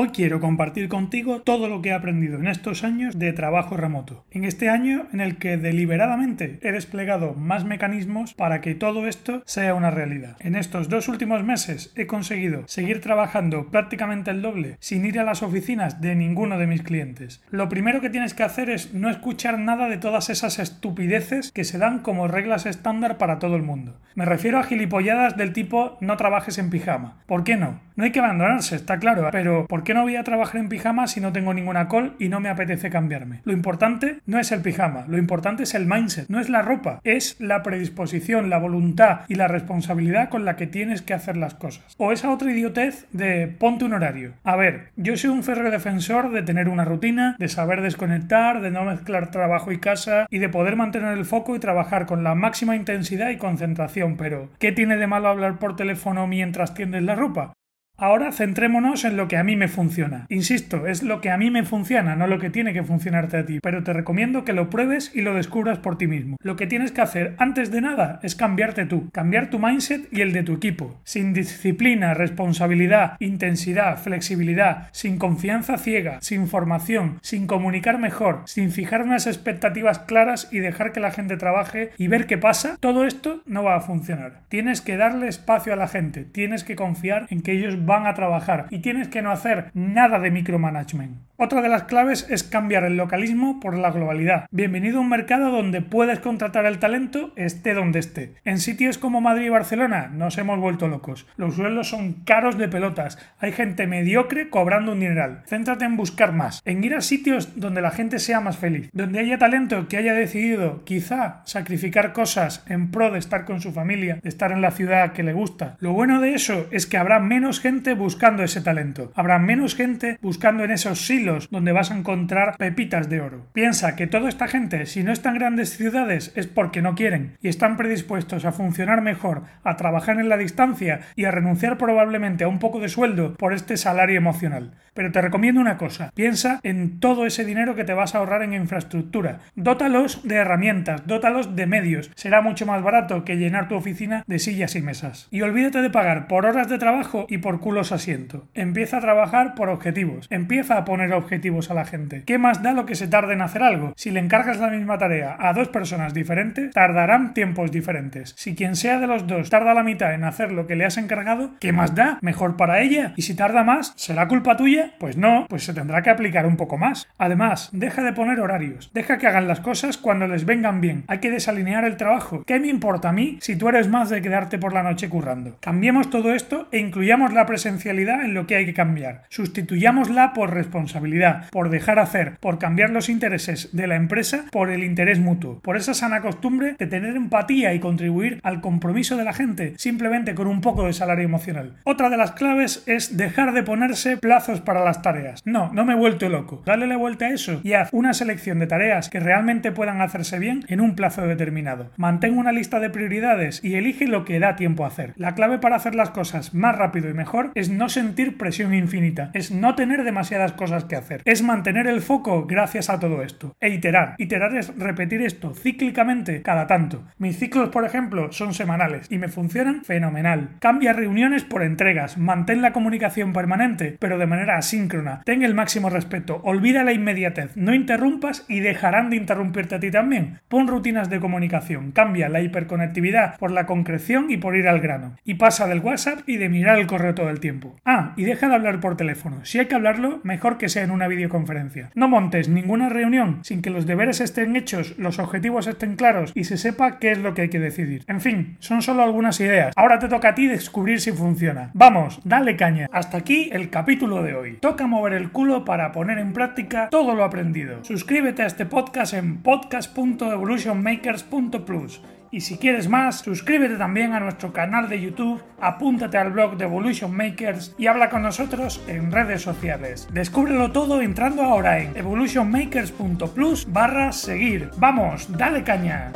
Hoy quiero compartir contigo todo lo que he aprendido en estos años de trabajo remoto. En este año en el que deliberadamente he desplegado más mecanismos para que todo esto sea una realidad. En estos dos últimos meses he conseguido seguir trabajando prácticamente el doble sin ir a las oficinas de ninguno de mis clientes. Lo primero que tienes que hacer es no escuchar nada de todas esas estupideces que se dan como reglas estándar para todo el mundo. Me refiero a gilipolladas del tipo no trabajes en pijama. ¿Por qué no? No hay que abandonarse, está claro, pero ¿por qué no voy a trabajar en pijama si no tengo ninguna call y no me apetece cambiarme? Lo importante no es el pijama, lo importante es el mindset, no es la ropa, es la predisposición, la voluntad y la responsabilidad con la que tienes que hacer las cosas. O esa otra idiotez de ponte un horario. A ver, yo soy un férreo defensor de tener una rutina, de saber desconectar, de no mezclar trabajo y casa y de poder mantener el foco y trabajar con la máxima intensidad y concentración, pero ¿qué tiene de malo hablar por teléfono mientras tiendes la ropa? Ahora centrémonos en lo que a mí me funciona. Insisto, es lo que a mí me funciona, no lo que tiene que funcionarte a ti, pero te recomiendo que lo pruebes y lo descubras por ti mismo. Lo que tienes que hacer antes de nada es cambiarte tú, cambiar tu mindset y el de tu equipo. Sin disciplina, responsabilidad, intensidad, flexibilidad, sin confianza ciega, sin formación, sin comunicar mejor, sin fijar unas expectativas claras y dejar que la gente trabaje y ver qué pasa, todo esto no va a funcionar. Tienes que darle espacio a la gente, tienes que confiar en que ellos van a trabajar y tienes que no hacer nada de micromanagement. Otra de las claves es cambiar el localismo por la globalidad. Bienvenido a un mercado donde puedes contratar el talento esté donde esté. En sitios como Madrid y Barcelona nos hemos vuelto locos. Los suelos son caros de pelotas. Hay gente mediocre cobrando un dineral. Céntrate en buscar más, en ir a sitios donde la gente sea más feliz, donde haya talento que haya decidido quizá sacrificar cosas en pro de estar con su familia, de estar en la ciudad que le gusta. Lo bueno de eso es que habrá menos gente buscando ese talento. Habrá menos gente buscando en esos silos donde vas a encontrar pepitas de oro. Piensa que toda esta gente, si no está en grandes ciudades, es porque no quieren y están predispuestos a funcionar mejor, a trabajar en la distancia y a renunciar probablemente a un poco de sueldo por este salario emocional. Pero te recomiendo una cosa, piensa en todo ese dinero que te vas a ahorrar en infraestructura. Dótalos de herramientas, dótalos de medios. Será mucho más barato que llenar tu oficina de sillas y mesas. Y olvídate de pagar por horas de trabajo y por culos asiento. Empieza a trabajar por objetivos. Empieza a poner objetivos a la gente. ¿Qué más da lo que se tarde en hacer algo? Si le encargas la misma tarea a dos personas diferentes, tardarán tiempos diferentes. Si quien sea de los dos tarda la mitad en hacer lo que le has encargado, ¿qué más da? Mejor para ella. Y si tarda más, ¿será culpa tuya? Pues no, pues se tendrá que aplicar un poco más. Además, deja de poner horarios. Deja que hagan las cosas cuando les vengan bien. Hay que desalinear el trabajo. ¿Qué me importa a mí si tú eres más de quedarte por la noche currando? Cambiemos todo esto e incluyamos la presencialidad en lo que hay que cambiar. Sustituyámosla por responsabilidad por dejar hacer, por cambiar los intereses de la empresa por el interés mutuo, por esa sana costumbre de tener empatía y contribuir al compromiso de la gente simplemente con un poco de salario emocional. Otra de las claves es dejar de ponerse plazos para las tareas. No, no me he vuelto loco. Dale la vuelta a eso y haz una selección de tareas que realmente puedan hacerse bien en un plazo determinado. Mantén una lista de prioridades y elige lo que da tiempo a hacer. La clave para hacer las cosas más rápido y mejor es no sentir presión infinita, es no tener demasiadas cosas que hacer. Es mantener el foco gracias a todo esto. E iterar. Iterar es repetir esto cíclicamente cada tanto. Mis ciclos, por ejemplo, son semanales y me funcionan fenomenal. Cambia reuniones por entregas. Mantén la comunicación permanente, pero de manera asíncrona. Ten el máximo respeto. Olvida la inmediatez. No interrumpas y dejarán de interrumpirte a ti también. Pon rutinas de comunicación. Cambia la hiperconectividad por la concreción y por ir al grano. Y pasa del WhatsApp y de mirar el correo todo el tiempo. Ah, y deja de hablar por teléfono. Si hay que hablarlo, mejor que sea en una videoconferencia. No montes ninguna reunión sin que los deberes estén hechos, los objetivos estén claros y se sepa qué es lo que hay que decidir. En fin, son solo algunas ideas. Ahora te toca a ti descubrir si funciona. Vamos, dale caña. Hasta aquí el capítulo de hoy. Toca mover el culo para poner en práctica todo lo aprendido. Suscríbete a este podcast en podcast.evolutionmakers.plus y si quieres más, suscríbete también a nuestro canal de YouTube, apúntate al blog de Evolution Makers y habla con nosotros en redes sociales. Descúbrelo todo entrando ahora en evolutionmakers.plus barra seguir. Vamos, dale caña.